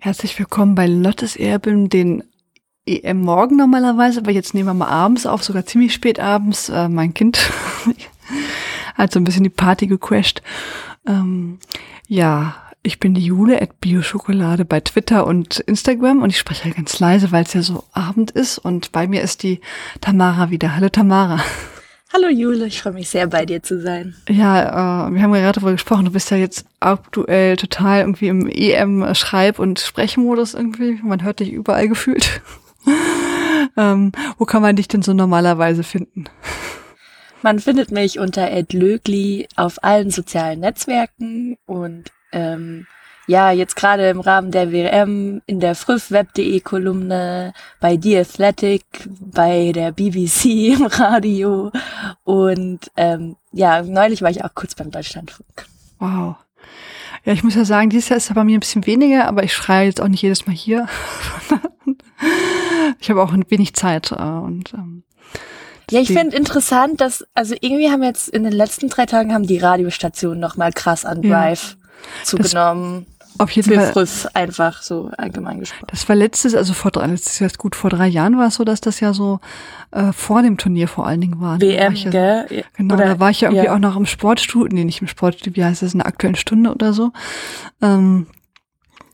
Herzlich willkommen bei Lottes Erben, den EM morgen normalerweise, aber jetzt nehmen wir mal abends auf, sogar ziemlich spät abends. Äh, mein Kind hat so ein bisschen die Party gecrashed. Ähm, ja, ich bin die Jule at Bioschokolade bei Twitter und Instagram und ich spreche ja ganz leise, weil es ja so Abend ist und bei mir ist die Tamara wieder. Hallo Tamara. Hallo Jule, ich freue mich sehr bei dir zu sein. Ja, äh, wir haben ja gerade darüber gesprochen, du bist ja jetzt aktuell total irgendwie im EM-Schreib- und Sprechmodus irgendwie. Man hört dich überall gefühlt. ähm, wo kann man dich denn so normalerweise finden? Man findet mich unter Ed Lögli auf allen sozialen Netzwerken und ähm, ja, jetzt gerade im Rahmen der WM in der frühweb.de Kolumne, bei The Athletic, bei der BBC im Radio und ähm, ja, neulich war ich auch kurz beim Deutschlandfunk. Wow. Ja, ich muss ja sagen, dieses Jahr ist ja bei mir ein bisschen weniger, aber ich schreie jetzt auch nicht jedes Mal hier. ich habe auch ein wenig Zeit äh, und ähm, ja, ich finde interessant, dass, also irgendwie haben jetzt in den letzten drei Tagen haben die Radiostationen nochmal krass an Drive ja, zugenommen. Auf jeden Fall. Früh einfach so allgemein gesprochen. Das war letztes, also vor drei, letztes Jahr gut, vor drei Jahren war es so, dass das ja so äh, vor dem Turnier vor allen Dingen war. WM, war ja, gell? Genau, oder, da war ich ja irgendwie ja. auch noch im Sportstudio, nee, nicht im Sportstudio, wie heißt das, in der aktuellen Stunde oder so. Ähm,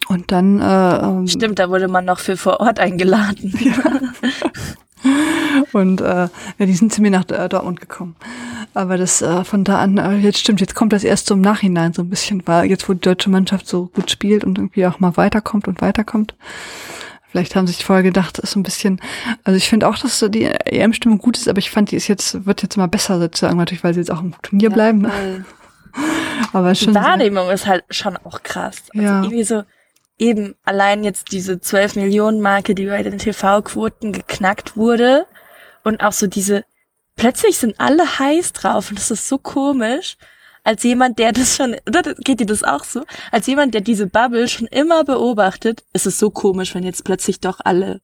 und dann äh, ähm, Stimmt, da wurde man noch für vor Ort eingeladen. Ja. Und äh, ja, die sind zu mir nach äh, Dortmund gekommen. Aber das äh, von da an, äh, jetzt stimmt, jetzt kommt das erst so im Nachhinein so ein bisschen, weil jetzt, wo die deutsche Mannschaft so gut spielt und irgendwie auch mal weiterkommt und weiterkommt. Vielleicht haben sich vorher gedacht, ist so ein bisschen, also ich finde auch, dass so die EM-Stimmung gut ist, aber ich fand, die ist jetzt, wird jetzt immer besser sozusagen, natürlich, weil sie jetzt auch im Turnier ja, bleiben. Aber schon. Die Wahrnehmung ist halt schon auch krass. Also ja. irgendwie so, eben allein jetzt diese 12 Millionen Marke, die bei den TV-Quoten geknackt wurde und auch so diese, plötzlich sind alle heiß drauf und das ist so komisch, als jemand, der das schon, oder geht dir das auch so? Als jemand, der diese Bubble schon immer beobachtet, ist es so komisch, wenn jetzt plötzlich doch alle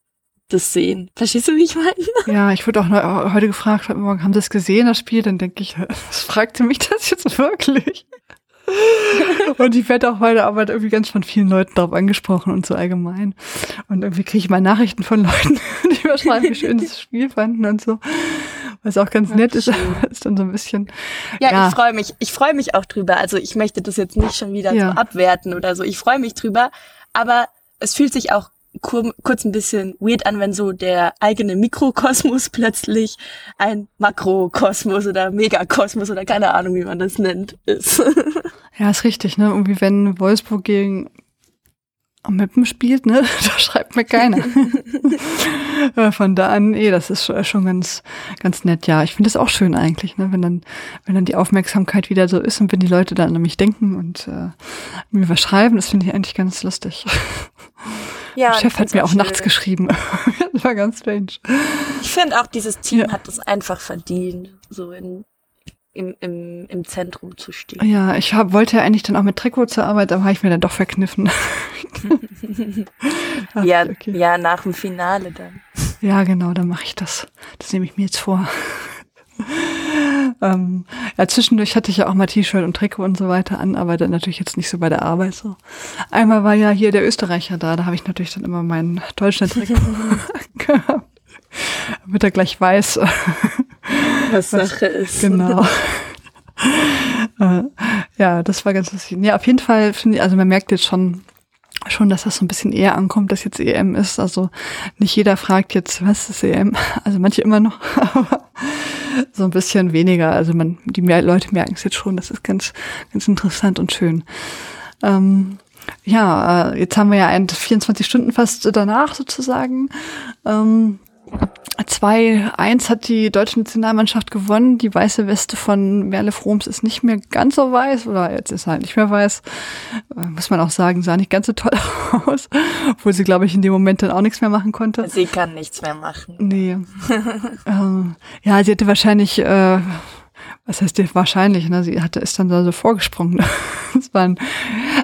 das sehen. Verstehst du, wie ich meine? Ja, ich wurde auch heute gefragt, haben Sie das gesehen, das Spiel? Dann denke ich, was fragte mich das jetzt wirklich? und ich werde auch bei der Arbeit irgendwie ganz von vielen Leuten darauf angesprochen und so allgemein. Und irgendwie kriege ich mal Nachrichten von Leuten, die mir schreiben, wie schön das Spiel fanden und so. Was auch ganz nett ist, ist dann so ein bisschen. Ja, ja. ich freue mich. Ich freue mich auch drüber. Also ich möchte das jetzt nicht schon wieder ja. so abwerten oder so. Ich freue mich drüber. Aber es fühlt sich auch kur kurz ein bisschen weird an, wenn so der eigene Mikrokosmos plötzlich ein Makrokosmos oder Megakosmos oder keine Ahnung, wie man das nennt, ist. ja, ist richtig, ne? Irgendwie wenn Wolfsburg gegen Meppen spielt, ne? Da schreibt mir keiner. Von da an, eh, das ist schon ganz, ganz nett. Ja, ich finde es auch schön eigentlich, ne? Wenn dann, wenn dann die Aufmerksamkeit wieder so ist und wenn die Leute dann an mich denken und äh, mir was schreiben, das finde ich eigentlich ganz lustig. Ja, der Chef hat mir auch, auch nachts geschrieben. das war ganz strange. Ich finde auch, dieses Team ja. hat es einfach verdient, so in, im, im, im Zentrum zu stehen. Ja, ich hab, wollte ja eigentlich dann auch mit Trikot zur Arbeit, aber habe ich mir dann doch verkniffen. Ach, ja, okay. ja, nach dem Finale dann. Ja, genau, dann mache ich das. Das nehme ich mir jetzt vor. ähm, ja, zwischendurch hatte ich ja auch mal T-Shirt und Trikot und so weiter an, aber dann natürlich jetzt nicht so bei der Arbeit so. Einmal war ja hier der Österreicher da, da habe ich natürlich dann immer mein Deutschland-Trikot gehabt. Damit er gleich weiß, was, Sache ist. Genau. Äh, ja, das war ganz lustig. Ja, auf jeden Fall finde ich, also man merkt jetzt schon, schon, dass das so ein bisschen eher ankommt, dass jetzt EM ist. Also nicht jeder fragt jetzt, was ist EM? Also manche immer noch, aber so ein bisschen weniger. Also man, die mehr Leute merken es jetzt schon. Das ist ganz, ganz interessant und schön. Ähm, ja, äh, jetzt haben wir ja ein 24 Stunden fast danach sozusagen. Ähm, 2-1 hat die deutsche Nationalmannschaft gewonnen. Die weiße Weste von Merle Froms ist nicht mehr ganz so weiß, oder jetzt ist halt nicht mehr weiß. Äh, muss man auch sagen, sah nicht ganz so toll aus. Obwohl sie, glaube ich, in dem Moment dann auch nichts mehr machen konnte. Sie kann nichts mehr machen. Nee. ähm, ja, sie hätte wahrscheinlich, äh, was heißt die wahrscheinlich, ne? Sie hatte, ist dann da so vorgesprungen. das war ein,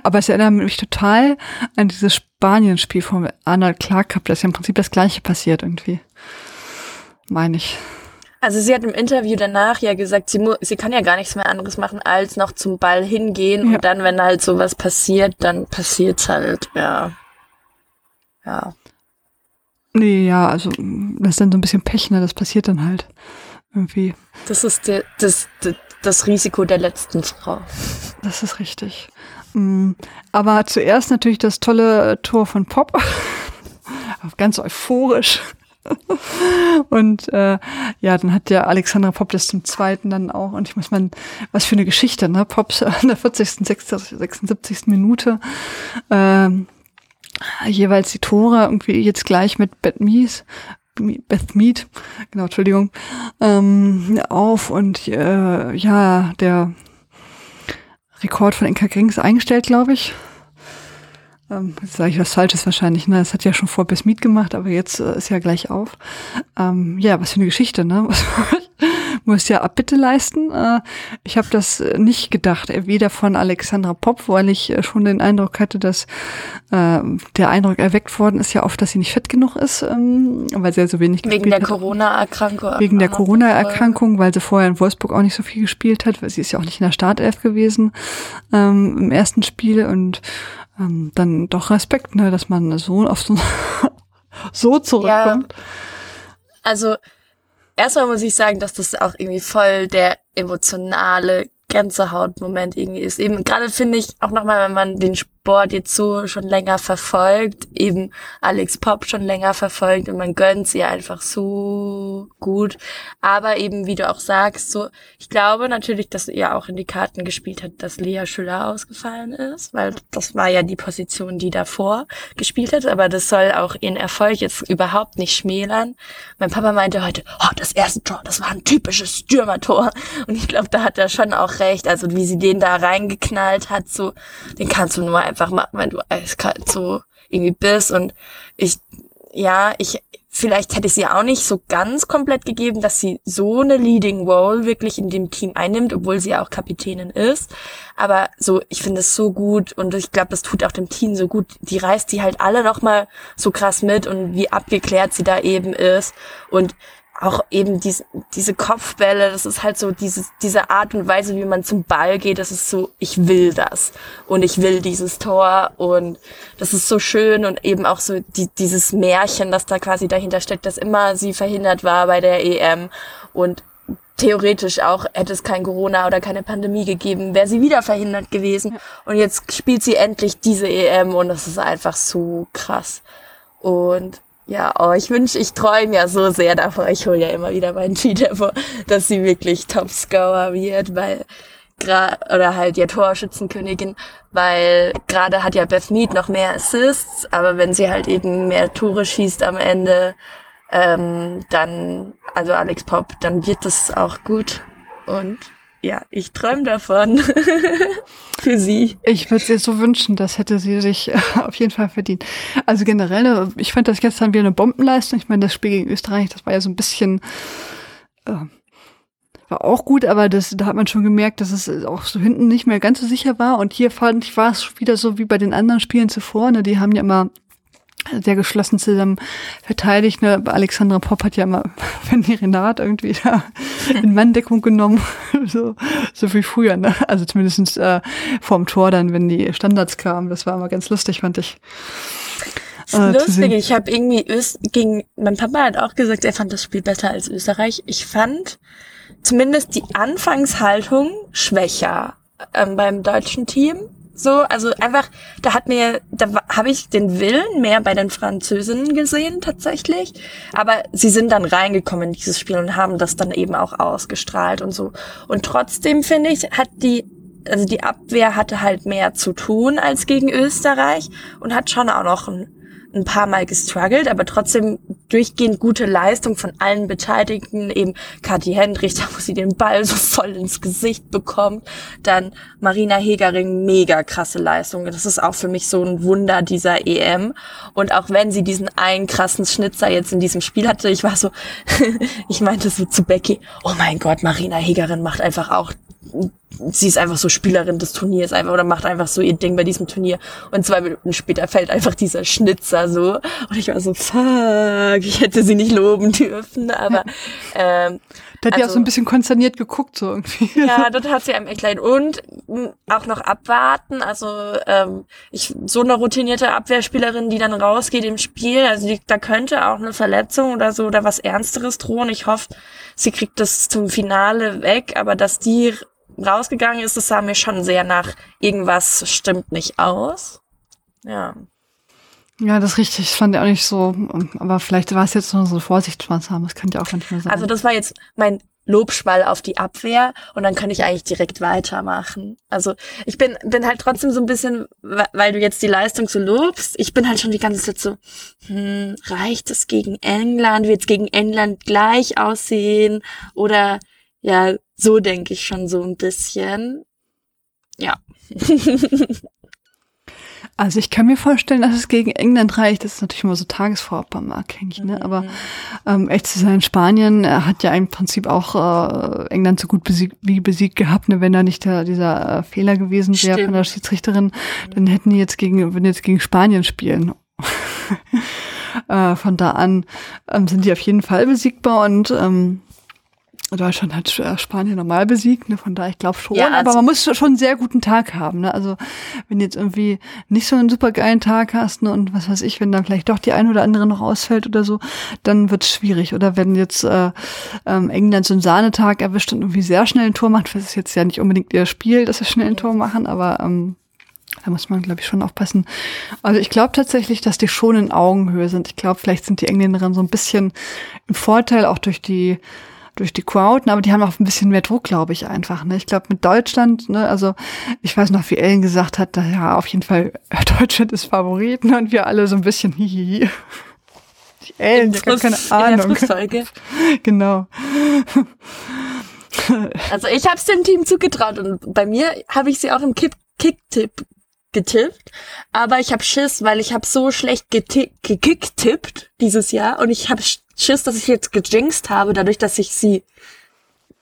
aber es erinnert mich total an dieses Spanien-Spiel von Arnold Clark Cup. Das ist ja im Prinzip das Gleiche passiert irgendwie meine ich. Also sie hat im Interview danach ja gesagt, sie, sie kann ja gar nichts mehr anderes machen, als noch zum Ball hingehen. Ja. Und dann, wenn halt sowas passiert, dann passiert's halt, ja. ja. Nee, ja, also das ist dann so ein bisschen Pech, ne? Das passiert dann halt irgendwie. Das ist der, das, das, das Risiko der letzten Frau. Das ist richtig. Mm, aber zuerst natürlich das tolle Tor von Pop. Ganz euphorisch. und äh, ja, dann hat der Alexandra Pop das zum zweiten dann auch. Und ich muss mal, was für eine Geschichte, ne? Pops an der 40., 76. Minute. Ähm, jeweils die Tore irgendwie jetzt gleich mit Beth Mies, Beth Mead, genau, Entschuldigung, ähm, auf und äh, ja, der Rekord von Inka Grings eingestellt, glaube ich. Ähm, sage ich was Falsches wahrscheinlich, ne? Das hat ja schon vor Beth Mead gemacht, aber jetzt äh, ist ja gleich auf. Ähm, ja, was für eine Geschichte, ne? muss ja Abbitte leisten. Äh, ich habe das äh, nicht gedacht, äh, weder von Alexandra Popp, weil ich schon den Eindruck hatte, dass der Eindruck erweckt worden ist ja oft, dass sie nicht fit genug ist, ähm, weil sie ja so wenig Wegen der Corona-Erkrankung. Wegen der Corona-Erkrankung, weil sie vorher in Wolfsburg auch nicht so viel gespielt hat, weil sie ist ja auch nicht in der Startelf gewesen ähm, im ersten Spiel und ähm, dann doch Respekt, ne, dass man so auf so, so zurückkommt. Ja. Also erstmal muss ich sagen, dass das auch irgendwie voll der emotionale Gänsehautmoment irgendwie ist. Eben gerade finde ich auch nochmal, wenn man den Sport jetzt so schon länger verfolgt, eben Alex Pop schon länger verfolgt und man gönnt sie einfach so gut. Aber eben, wie du auch sagst, so, ich glaube natürlich, dass ihr auch in die Karten gespielt hat, dass Lea Schüller ausgefallen ist, weil das war ja die Position, die davor gespielt hat, aber das soll auch ihren Erfolg jetzt überhaupt nicht schmälern. Mein Papa meinte heute, oh, das erste Tor, das war ein typisches Stürmertor. Und ich glaube, da hat er schon auch recht. Also wie sie den da reingeknallt hat, so, den kannst du nur einfach machen, wenn du eiskalt so irgendwie bist. Und ich, ja, ich, vielleicht hätte ich sie auch nicht so ganz komplett gegeben, dass sie so eine Leading Role wirklich in dem Team einnimmt, obwohl sie ja auch Kapitänin ist. Aber so, ich finde es so gut und ich glaube, das tut auch dem Team so gut. Die reißt die halt alle nochmal so krass mit und wie abgeklärt sie da eben ist. Und auch eben diese, diese Kopfbälle, das ist halt so dieses, diese Art und Weise, wie man zum Ball geht, das ist so, ich will das und ich will dieses Tor und das ist so schön und eben auch so die, dieses Märchen, das da quasi dahinter steckt, dass immer sie verhindert war bei der EM und theoretisch auch hätte es kein Corona oder keine Pandemie gegeben, wäre sie wieder verhindert gewesen und jetzt spielt sie endlich diese EM und das ist einfach so krass und ja, oh, ich wünsche, ich träume ja so sehr davor. Ich hole ja immer wieder meinen Tweet hervor, dass sie wirklich Topscorer wird, weil oder halt ja Torschützenkönigin, weil gerade hat ja Beth Mead noch mehr Assists, aber wenn sie halt eben mehr Tore schießt am Ende, ähm, dann, also Alex Pop, dann wird das auch gut. Und ja, ich träume davon. Für sie. Ich würde es so wünschen, das hätte sie sich äh, auf jeden Fall verdient. Also generell, äh, ich fand das gestern wieder eine Bombenleistung. Ich meine, das Spiel gegen Österreich, das war ja so ein bisschen, äh, war auch gut, aber das, da hat man schon gemerkt, dass es auch so hinten nicht mehr ganz so sicher war. Und hier fand ich, war es wieder so wie bei den anderen Spielen zuvor. Ne? Die haben ja immer sehr geschlossen zusammen verteidigt. Ne? Alexandra Popp hat ja immer, wenn die Renat irgendwie da in Manndeckung genommen, so, so wie früher, ne? Also zumindestens äh, vorm Tor dann, wenn die Standards kamen. Das war immer ganz lustig, fand ich. Äh, lustig, ich habe irgendwie Öst gegen, mein Papa hat auch gesagt, er fand das Spiel besser als Österreich. Ich fand zumindest die Anfangshaltung schwächer ähm, beim deutschen Team. So, also einfach, da hat mir, da habe ich den Willen mehr bei den Französinnen gesehen tatsächlich. Aber sie sind dann reingekommen in dieses Spiel und haben das dann eben auch ausgestrahlt und so. Und trotzdem finde ich, hat die, also die Abwehr hatte halt mehr zu tun als gegen Österreich und hat schon auch noch ein ein paar Mal gestruggelt, aber trotzdem durchgehend gute Leistung von allen Beteiligten. Eben Kathi Hendrich, da wo sie den Ball so voll ins Gesicht bekommt. Dann Marina Hegering, mega krasse Leistung. Das ist auch für mich so ein Wunder dieser EM. Und auch wenn sie diesen einen krassen Schnitzer jetzt in diesem Spiel hatte, ich war so, ich meinte so zu Becky, oh mein Gott, Marina Hegerin macht einfach auch sie ist einfach so Spielerin des Turniers einfach oder macht einfach so ihr Ding bei diesem Turnier. Und zwei Minuten später fällt einfach dieser Schnitzer so. Und ich war so, fuck, ich hätte sie nicht loben dürfen, aber ähm, da hat also, ja auch so ein bisschen konzerniert geguckt, so irgendwie. Ja, das hat sie einem echt leid. Und auch noch abwarten. Also ähm, ich so eine routinierte Abwehrspielerin, die dann rausgeht im Spiel, also die, da könnte auch eine Verletzung oder so oder was Ernsteres drohen. Ich hoffe, sie kriegt das zum Finale weg, aber dass die rausgegangen ist, das sah mir schon sehr nach irgendwas stimmt nicht aus. Ja. Ja, das ist richtig. Das fand ich auch nicht so. Aber vielleicht war es jetzt nur so Vorsichtsmaßnahmen. Das könnte ja auch manchmal sein. Also das war jetzt mein Lobschwall auf die Abwehr und dann kann ich eigentlich direkt weitermachen. Also ich bin, bin halt trotzdem so ein bisschen, weil du jetzt die Leistung so lobst, ich bin halt schon die ganze Zeit so, hm, reicht es gegen England? Wird es gegen England gleich aussehen? Oder ja, so denke ich schon so ein bisschen. Ja. Also ich kann mir vorstellen, dass es gegen England reicht. Das ist natürlich immer so tagesformabhängig, ne? Aber mhm. ähm, echt zu sein, Spanien er hat ja im Prinzip auch äh, England so gut besiegt, wie besiegt gehabt, ne? Wenn da nicht der, dieser äh, Fehler gewesen wäre von der Schiedsrichterin, dann hätten die jetzt gegen, wenn jetzt gegen Spanien spielen. äh, von da an ähm, sind die auf jeden Fall besiegbar und ähm, Deutschland hat äh, Spanien normal besiegt, ne? von daher ich glaube schon, ja, also aber man muss schon einen sehr guten Tag haben. Ne? Also wenn du jetzt irgendwie nicht so einen super geilen Tag hast ne? und was weiß ich, wenn dann vielleicht doch die ein oder andere noch ausfällt oder so, dann wird's schwierig. Oder wenn jetzt äh, ähm, England so einen Sahnetag erwischt und irgendwie sehr schnell ein Tor macht, das ist jetzt ja nicht unbedingt ihr Spiel, dass sie schnell ein Tor machen, aber ähm, da muss man, glaube ich, schon aufpassen. Also ich glaube tatsächlich, dass die schon in Augenhöhe sind. Ich glaube, vielleicht sind die Engländerinnen so ein bisschen im Vorteil, auch durch die durch die Crowd, ne, aber die haben auch ein bisschen mehr Druck, glaube ich, einfach. Ne? Ich glaube, mit Deutschland, ne, also ich weiß noch, wie Ellen gesagt hat, da, ja, auf jeden Fall, Deutschland ist Favorit, ne, und wir alle so ein bisschen hihihi. Die Ellen, ich habe keine Ahnung. genau. Also ich habe es dem Team zugetraut und bei mir habe ich sie auch im Kick-Tipp getippt, aber ich habe Schiss, weil ich habe so schlecht gekicktippt dieses Jahr und ich habe Schiss, dass ich jetzt gejinxt habe, dadurch, dass ich sie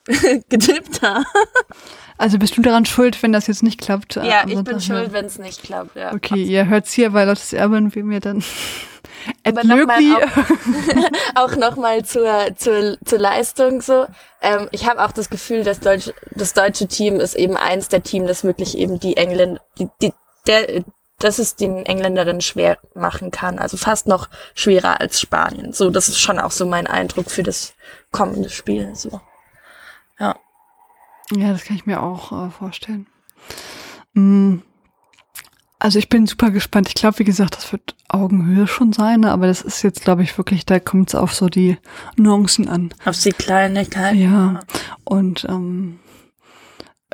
getippt habe. Also bist du daran schuld, wenn das jetzt nicht klappt? Ja, also ich bin schuld, wenn es nicht klappt, ja. Okay, ihr hört's hier bei Lottes Erbe und wir mir dann Aber noch mal auch, auch nochmal zur, zur, zur Leistung so. Ähm, ich habe auch das Gefühl, dass Deutsch, das deutsche Team ist eben eins der Team, das wirklich eben die Engländer, die, die, der, dass es den Engländerinnen schwer machen kann. Also fast noch schwerer als Spanien. So, das ist schon auch so mein Eindruck für das kommende Spiel. So. Ja. Ja, das kann ich mir auch äh, vorstellen. Mm. Also ich bin super gespannt. Ich glaube, wie gesagt, das wird Augenhöhe schon sein, ne? aber das ist jetzt, glaube ich, wirklich, da kommt es auf so die Nuancen an. Auf die Kleinigkeiten. Ja. Und ähm,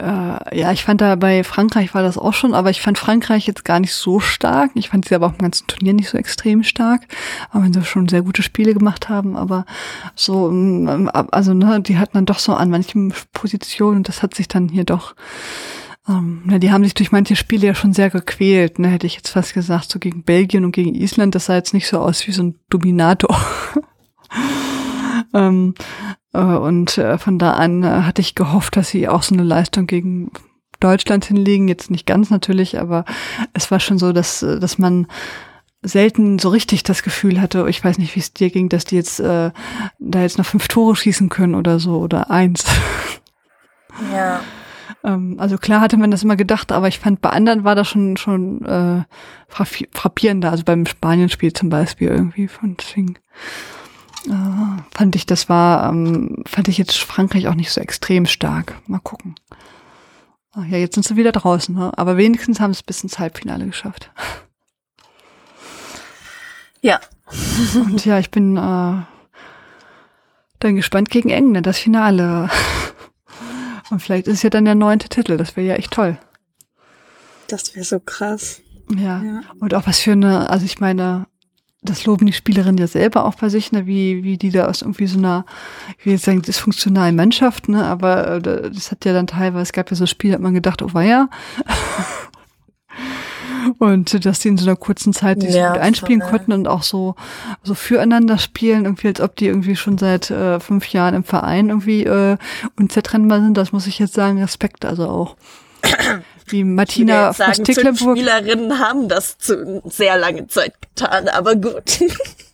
äh, ja, ich fand da bei Frankreich war das auch schon, aber ich fand Frankreich jetzt gar nicht so stark. Ich fand sie aber auch im ganzen Turnier nicht so extrem stark, auch wenn sie schon sehr gute Spiele gemacht haben. Aber so, ähm, also ne, die hatten dann doch so an manchen Positionen, das hat sich dann hier doch ähm, na, die haben sich durch manche Spiele ja schon sehr gequält, ne, hätte ich jetzt fast gesagt, so gegen Belgien und gegen Island, das sah jetzt nicht so aus wie so ein Dominator. ähm, äh, und äh, von da an äh, hatte ich gehofft, dass sie auch so eine Leistung gegen Deutschland hinlegen. Jetzt nicht ganz natürlich, aber es war schon so, dass, dass man selten so richtig das Gefühl hatte, ich weiß nicht, wie es dir ging, dass die jetzt äh, da jetzt noch fünf Tore schießen können oder so oder eins. Ja. ähm, also klar hatte man das immer gedacht, aber ich fand bei anderen war das schon schon äh, frappierender, also beim Spanien-Spiel zum Beispiel irgendwie von deswegen äh, fand ich, das war, ähm, fand ich jetzt Frankreich auch nicht so extrem stark. Mal gucken. Ach ja, jetzt sind sie wieder draußen, ne? aber wenigstens haben sie es bis ins Halbfinale geschafft. Ja. Und ja, ich bin äh, dann gespannt gegen England, das Finale. Und vielleicht ist es ja dann der neunte Titel, das wäre ja echt toll. Das wäre so krass. Ja. ja. Und auch was für eine, also ich meine, das loben die Spielerinnen ja selber auch bei sich, ne, wie, wie die da aus irgendwie so einer, ich will jetzt sagen, dysfunktionalen Mannschaft, ne, aber äh, das hat ja dann teilweise, es gab ja so Spiele, hat man gedacht, oh weia. Und dass die in so einer kurzen Zeit sich ja, gut einspielen voll. konnten und auch so, so füreinander spielen, irgendwie als ob die irgendwie schon seit äh, fünf Jahren im Verein irgendwie äh, unzertrennbar sind, das muss ich jetzt sagen, Respekt also auch. Wie Martina aus Tecklenburg. Spielerinnen haben das zu sehr lange Zeit getan, aber gut.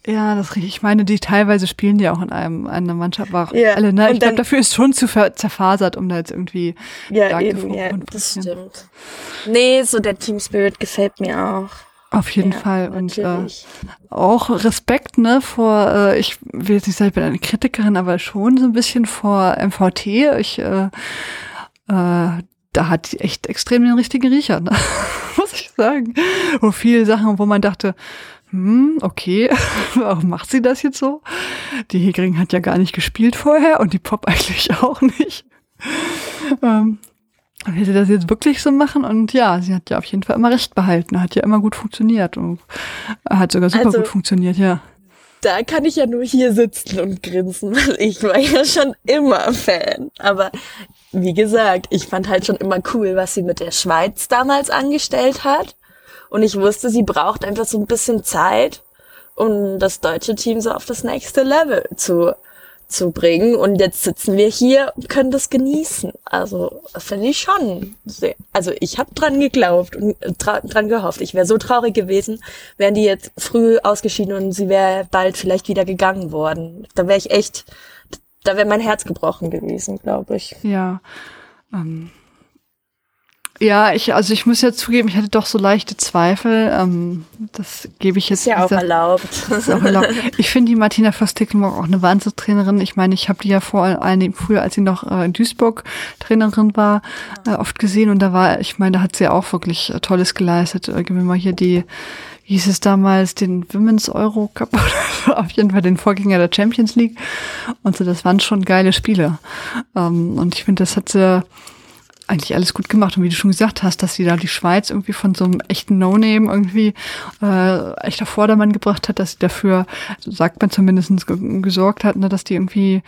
Ja, das richtig. Ich meine, die teilweise spielen ja auch in einem einer Mannschaft, auch ja, alle, ne? Ich glaube, dafür ist schon zu zerfasert, um da jetzt irgendwie Ja, eben, ja, das stimmt. Nee, so der Team Spirit gefällt mir auch. Auf jeden ja, Fall. Und äh, auch Respekt, ne, vor, äh, ich will jetzt nicht sagen, ich bin eine Kritikerin, aber schon so ein bisschen vor MVT. Ich äh, äh, da hat die echt extrem den richtigen Riecher, ne? muss ich sagen. Wo viele Sachen, wo man dachte, hm, okay, warum macht sie das jetzt so? Die Hegring hat ja gar nicht gespielt vorher und die Pop eigentlich auch nicht. Ähm, will sie das jetzt wirklich so machen? Und ja, sie hat ja auf jeden Fall immer recht behalten, hat ja immer gut funktioniert und hat sogar super also, gut funktioniert, ja. Da kann ich ja nur hier sitzen und grinsen, weil ich war ja schon immer Fan. Aber wie gesagt, ich fand halt schon immer cool, was sie mit der Schweiz damals angestellt hat. Und ich wusste, sie braucht einfach so ein bisschen Zeit, um das deutsche Team so auf das nächste Level zu, zu bringen. Und jetzt sitzen wir hier und können das genießen. Also, finde ich schon sehr. Also, ich habe dran geglaubt und dran gehofft. Ich wäre so traurig gewesen, wären die jetzt früh ausgeschieden und sie wäre bald vielleicht wieder gegangen worden. Da wäre ich echt da wäre mein Herz gebrochen gewesen, glaube ich. Ja. Ähm. Ja, ich, also ich muss ja zugeben, ich hatte doch so leichte Zweifel. Ähm, das gebe ich jetzt. Ist ja auch erlaubt. Ist auch erlaubt. Ich finde die Martina Voss-Tecklenburg auch eine Wahnsinnstrainerin. Ich meine, ich habe die ja vor allem früher, als sie noch äh, in Duisburg Trainerin war, äh, oft gesehen und da war, ich meine, da hat sie ja auch wirklich äh, Tolles geleistet. Äh, geben wir mal hier die hieß es damals, den Women's Euro Cup oder auf jeden Fall den Vorgänger der Champions League. Und so, das waren schon geile Spiele. Ähm, und ich finde, das hat sie eigentlich alles gut gemacht. Und wie du schon gesagt hast, dass sie da die Schweiz irgendwie von so einem echten No-Name irgendwie äh, echter Vordermann gebracht hat, dass sie dafür, so sagt man zumindest, gesorgt hat, ne, dass die irgendwie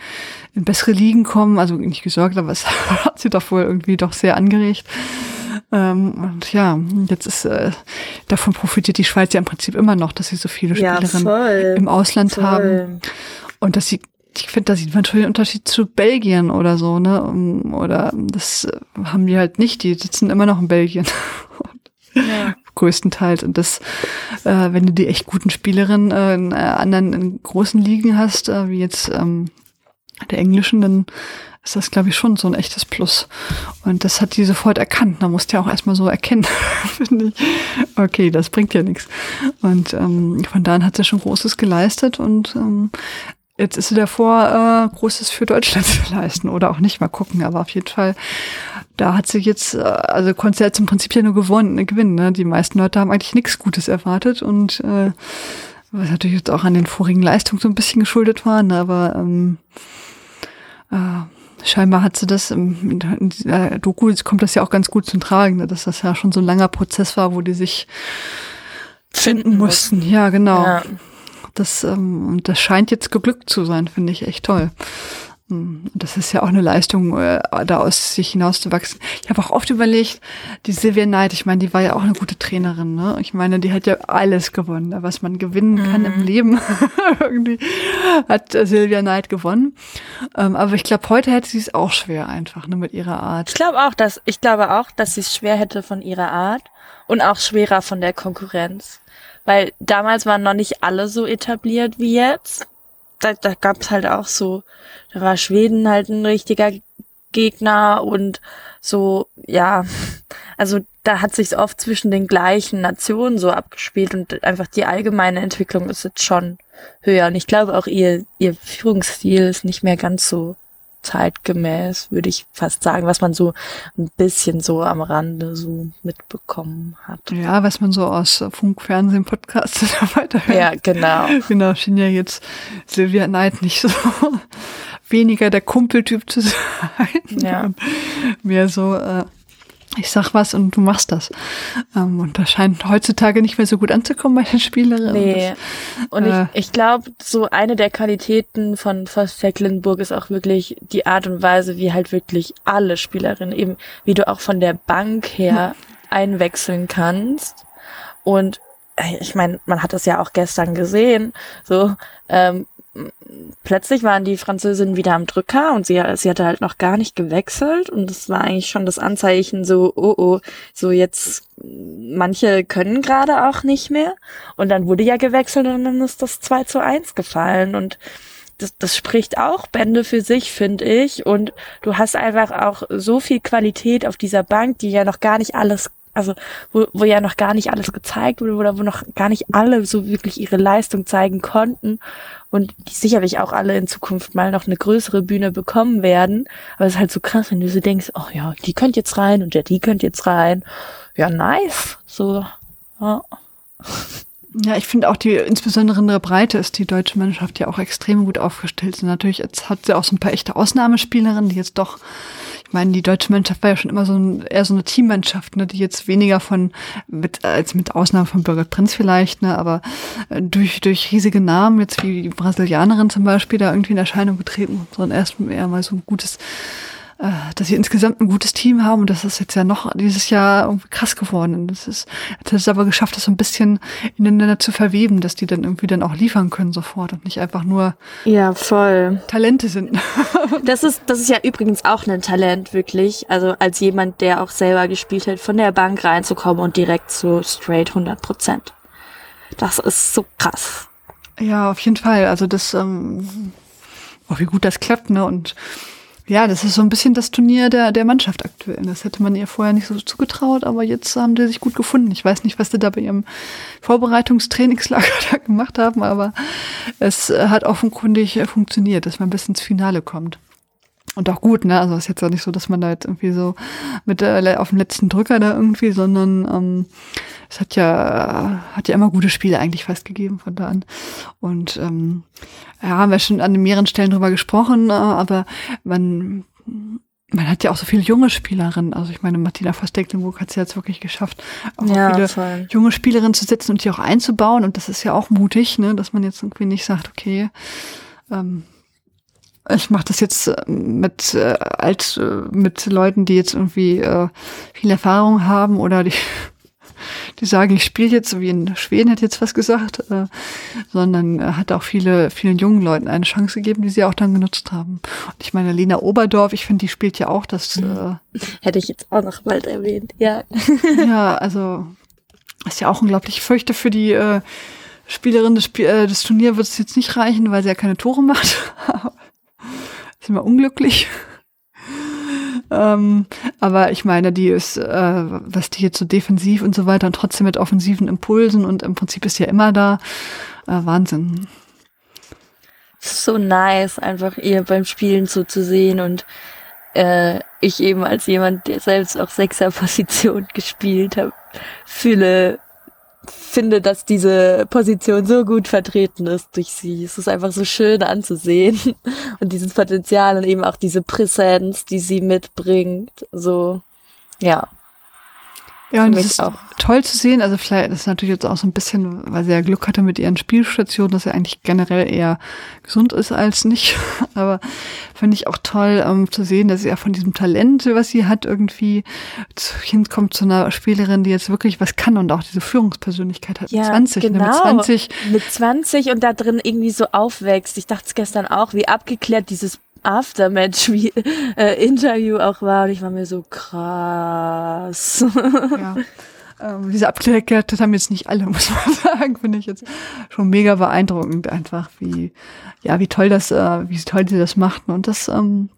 in bessere Ligen kommen. Also nicht gesorgt, aber es hat sie doch wohl irgendwie doch sehr angeregt. Ähm, und ja, jetzt ist äh, davon profitiert die Schweiz ja im Prinzip immer noch, dass sie so viele Spielerinnen ja, im Ausland voll. haben. Und dass sie ich finde, da sieht man schon den Unterschied zu Belgien oder so, ne? Oder das äh, haben die halt nicht, die sitzen immer noch in Belgien. Ja. Größtenteils. Und das, äh, wenn du die echt guten Spielerinnen äh, in äh, anderen in großen Ligen hast, äh, wie jetzt ähm, der englischen, dann ist das, glaube ich, schon so ein echtes Plus. Und das hat die sofort erkannt. Da musste ja auch erstmal so erkennen, finde ich. Okay, das bringt ja nichts. Und ähm, von da an hat sie schon Großes geleistet und ähm, jetzt ist sie davor, äh, Großes für Deutschland zu leisten oder auch nicht mal gucken, aber auf jeden Fall, da hat sie jetzt, äh, also konnte sie jetzt im Prinzip ja nur gewonnen, gewinnen. Ne? Die meisten Leute haben eigentlich nichts Gutes erwartet und äh, was natürlich jetzt auch an den vorigen Leistungen so ein bisschen geschuldet war, ne? aber ähm, äh, scheinbar hat sie das im, in dieser Doku, jetzt kommt das ja auch ganz gut zum Tragen, ne, dass das ja schon so ein langer Prozess war, wo die sich finden mussten. Ja, genau. Ja. Das, ähm, und das scheint jetzt geglückt zu sein, finde ich echt toll. Hm, das ist ja auch eine Leistung, äh, da aus sich hinauszuwachsen. Ich habe auch oft überlegt, die Sylvia Knight, ich meine, die war ja auch eine gute Trainerin, ne? Ich meine, die hat ja alles gewonnen, was man gewinnen kann mhm. im Leben. Irgendwie hat Sylvia Knight gewonnen. Ähm, aber ich glaube, heute hätte sie es auch schwer einfach, ne, mit ihrer Art. Ich glaube auch, dass, ich glaube auch, dass sie es schwer hätte von ihrer Art und auch schwerer von der Konkurrenz. Weil damals waren noch nicht alle so etabliert wie jetzt da, da gab's halt auch so, da war Schweden halt ein richtiger Gegner und so, ja, also da hat sich's oft zwischen den gleichen Nationen so abgespielt und einfach die allgemeine Entwicklung ist jetzt schon höher. Und ich glaube auch ihr, ihr Führungsstil ist nicht mehr ganz so zeitgemäß, würde ich fast sagen, was man so ein bisschen so am Rande so mitbekommen hat. Ja, was man so aus Funk, Fernsehen, Podcasts und so weiter hört. Ja, genau. Genau, schien ja jetzt Sylvia Knight nicht so weniger der Kumpeltyp zu sein. Ja. Mehr so, äh, ich sag was und du machst das. Ähm, und das scheint heutzutage nicht mehr so gut anzukommen bei den Spielerinnen. Nee. Und äh, ich, ich glaube, so eine der Qualitäten von Voss Tecklenburg ist auch wirklich die Art und Weise, wie halt wirklich alle Spielerinnen, eben wie du auch von der Bank her einwechseln kannst Und äh, ich meine, man hat das ja auch gestern gesehen, so ähm, plötzlich waren die Französinnen wieder am Drücker und sie, sie hatte halt noch gar nicht gewechselt und das war eigentlich schon das Anzeichen so, oh oh, so jetzt manche können gerade auch nicht mehr und dann wurde ja gewechselt und dann ist das 2 zu 1 gefallen und das, das spricht auch Bände für sich, finde ich. Und du hast einfach auch so viel Qualität auf dieser Bank, die ja noch gar nicht alles also wo, wo ja noch gar nicht alles gezeigt wurde oder wo noch gar nicht alle so wirklich ihre Leistung zeigen konnten und die sicherlich auch alle in Zukunft mal noch eine größere Bühne bekommen werden. Aber es ist halt so krass, wenn du so denkst, oh ja, die könnt jetzt rein und ja, die könnt jetzt rein. Ja, nice. So, ja. Ja, ich finde auch die, insbesondere in der Breite ist die deutsche Mannschaft ja auch extrem gut aufgestellt. Und natürlich jetzt hat sie auch so ein paar echte Ausnahmespielerinnen, die jetzt doch ich meine, die deutsche Mannschaft war ja schon immer so ein, eher so eine Teammannschaft, ne, die jetzt weniger von, mit, als mit Ausnahme von Birgit Prinz vielleicht, ne, aber äh, durch, durch riesige Namen, jetzt wie die Brasilianerin zum Beispiel, da irgendwie in Erscheinung getreten, sondern erst eher mal so ein gutes dass sie insgesamt ein gutes Team haben und das ist jetzt ja noch dieses Jahr irgendwie krass geworden. Und das ist, hat es aber geschafft, das so ein bisschen ineinander zu verweben, dass die dann irgendwie dann auch liefern können sofort und nicht einfach nur ja voll Talente sind. das ist das ist ja übrigens auch ein Talent wirklich. Also als jemand, der auch selber gespielt hat, von der Bank reinzukommen und direkt zu straight 100 Prozent. Das ist so krass. Ja, auf jeden Fall. Also das, ähm, oh, wie gut das klappt, ne? Und ja, das ist so ein bisschen das Turnier der, der Mannschaft aktuell. Das hätte man ihr vorher nicht so zugetraut, aber jetzt haben die sich gut gefunden. Ich weiß nicht, was die da bei ihrem Vorbereitungstrainingslager da gemacht haben, aber es hat offenkundig funktioniert, dass man bis ins Finale kommt. Und auch gut, ne? Also es ist jetzt auch nicht so, dass man da jetzt irgendwie so mit äh, auf dem letzten Drücker da irgendwie, sondern ähm, es hat ja hat ja immer gute Spiele eigentlich fast gegeben von da an. Und ähm, ja, haben wir schon an mehreren Stellen drüber gesprochen, äh, aber man man hat ja auch so viele junge Spielerinnen. Also ich meine, Martina Verstecklenburg hat es jetzt wirklich geschafft, auch ja, viele voll. junge Spielerinnen zu setzen und die auch einzubauen. Und das ist ja auch mutig, ne, dass man jetzt irgendwie nicht sagt, okay, ähm, ich mache das jetzt äh, mit äh, als äh, mit Leuten, die jetzt irgendwie äh, viel Erfahrung haben oder die die sagen, ich spiele jetzt, wie in Schweden hat jetzt was gesagt, äh, sondern äh, hat auch viele, vielen jungen Leuten eine Chance gegeben, die sie auch dann genutzt haben. Und ich meine, Lena Oberdorf, ich finde, die spielt ja auch das. Äh, Hätte ich jetzt auch noch bald erwähnt, ja. ja, also ist ja auch unglaublich. Ich fürchte für die äh, Spielerin des, Spiel, äh, des Turniers wird es jetzt nicht reichen, weil sie ja keine Tore macht. ist immer unglücklich. ähm, aber ich meine, die ist, äh, was die jetzt so defensiv und so weiter und trotzdem mit offensiven Impulsen und im Prinzip ist ja immer da. Äh, Wahnsinn. So nice, einfach ihr beim Spielen so zu sehen und äh, ich eben als jemand, der selbst auch Sechserposition gespielt hat, fühle finde, dass diese Position so gut vertreten ist durch sie. Es ist einfach so schön anzusehen. Und dieses Potenzial und eben auch diese Präsenz, die sie mitbringt. So, ja. Ja, und es ist auch. toll zu sehen. Also vielleicht ist natürlich jetzt auch so ein bisschen, weil sie ja Glück hatte mit ihren Spielstationen, dass er eigentlich generell eher gesund ist als nicht. Aber finde ich auch toll ähm, zu sehen, dass sie ja von diesem Talent, was sie hat, irgendwie zu, hinkommt zu einer Spielerin, die jetzt wirklich was kann und auch diese Führungspersönlichkeit hat. Ja, 20, genau. Ne, mit 20. Genau. Mit 20 und da drin irgendwie so aufwächst. Ich dachte es gestern auch, wie abgeklärt dieses Aftermatch-Interview äh, auch war und ich war mir so krass. Ja. Ähm, diese Abgeklärtheit haben jetzt nicht alle, muss man sagen, finde ich jetzt schon mega beeindruckend einfach, wie, ja, wie toll das, äh, wie toll sie das machten und das, ähm,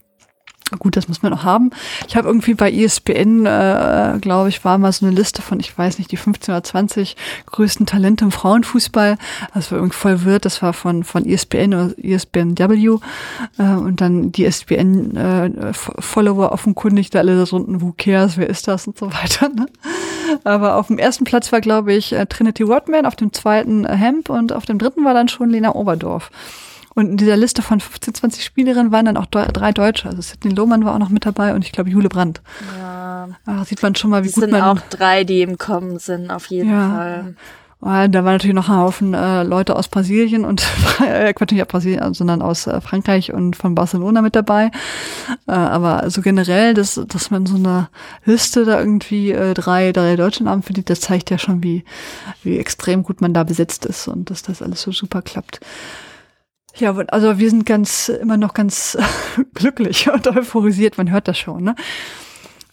Gut, das muss man auch haben. Ich habe irgendwie bei ESPN, äh, glaube ich, war mal so eine Liste von, ich weiß nicht, die 15 oder 20 größten Talente im Frauenfußball. Das war irgendwie voll wird. Das war von von ESPN oder ESPNW äh, und dann die ESPN äh, Follower offenkundig da alle da unten, who cares, wer ist das und so weiter. Ne? Aber auf dem ersten Platz war, glaube ich, äh, Trinity Rodman, auf dem zweiten äh, Hemp und auf dem dritten war dann schon Lena Oberdorf. Und in dieser Liste von 15, 20 Spielerinnen waren dann auch drei Deutsche. Also Sidney Lohmann war auch noch mit dabei und ich glaube Jule Brandt. Ja. Ah, sieht man schon mal, wie das gut sind man. auch drei, die im Kommen sind, auf jeden ja. Fall. Da war natürlich noch ein Haufen äh, Leute aus Brasilien und äh, Quatsch nicht aus Brasilien, sondern aus äh, Frankreich und von Barcelona mit dabei. Äh, aber so generell, dass, dass man so eine Liste da irgendwie äh, drei, drei deutsche Namen findet, das zeigt ja schon, wie, wie extrem gut man da besetzt ist und dass das alles so super klappt. Ja, also wir sind ganz immer noch ganz glücklich und euphorisiert, man hört das schon, ne?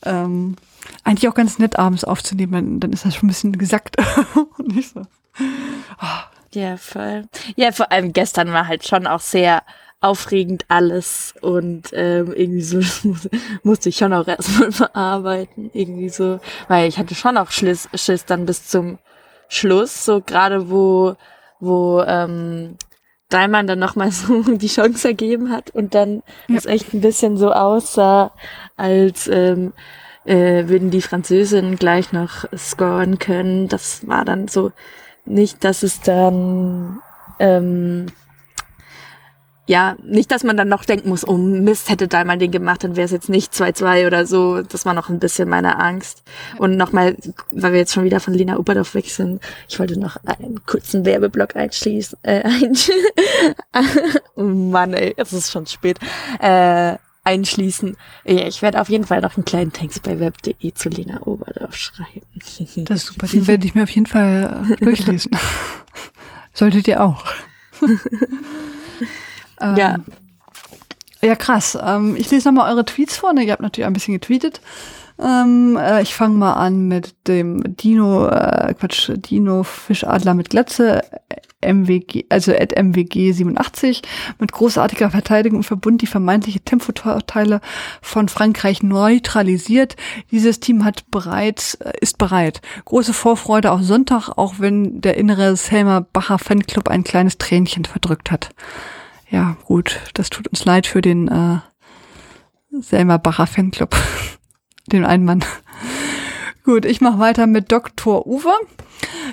Ähm, eigentlich auch ganz nett abends aufzunehmen, dann ist das schon ein bisschen gesackt nicht so. Oh. Ja, voll. Ja, vor allem gestern war halt schon auch sehr aufregend alles und ähm, irgendwie so musste ich schon auch erstmal verarbeiten, irgendwie so, weil ich hatte schon auch Schiss, Schiss dann bis zum Schluss, so gerade wo wo ähm, Daimann dann nochmal so die Chance ergeben hat und dann ja. es echt ein bisschen so aussah, als ähm, äh, würden die Französinnen gleich noch scoren können. Das war dann so nicht, dass es dann ähm, ja, nicht, dass man dann noch denken muss, oh Mist, hätte da mal den gemacht, dann wäre es jetzt nicht 2-2 oder so. Das war noch ein bisschen meine Angst. Und nochmal, weil wir jetzt schon wieder von Lina Oberdorf weg sind, ich wollte noch einen kurzen Werbeblock einschließen. Äh, einsch oh Mann, ey, es ist schon spät. Äh, einschließen. Ja, ich werde auf jeden Fall noch einen kleinen Text bei web.de zu Lena Oberdorf schreiben. Das ist super, den werde ich mir auf jeden Fall äh, durchlesen. Solltet ihr auch. ähm, ja. Ja, krass. Ähm, ich lese nochmal eure Tweets vor. Ne? Ihr habt natürlich ein bisschen getweetet. Ähm, äh, ich fange mal an mit dem Dino, äh, Quatsch, Dino Fischadler mit Glatze, MWG, also at MWG 87, mit großartiger Verteidigung und Verbund die vermeintliche Tempoteile von Frankreich neutralisiert. Dieses Team hat bereits, äh, ist bereit. Große Vorfreude auf Sonntag, auch wenn der innere Selma Bacher Fanclub ein kleines Tränchen verdrückt hat. Ja, gut, das tut uns leid für den äh, Selma Bacher Fanclub. den einen Mann. Gut, ich mache weiter mit Dr. Uwe.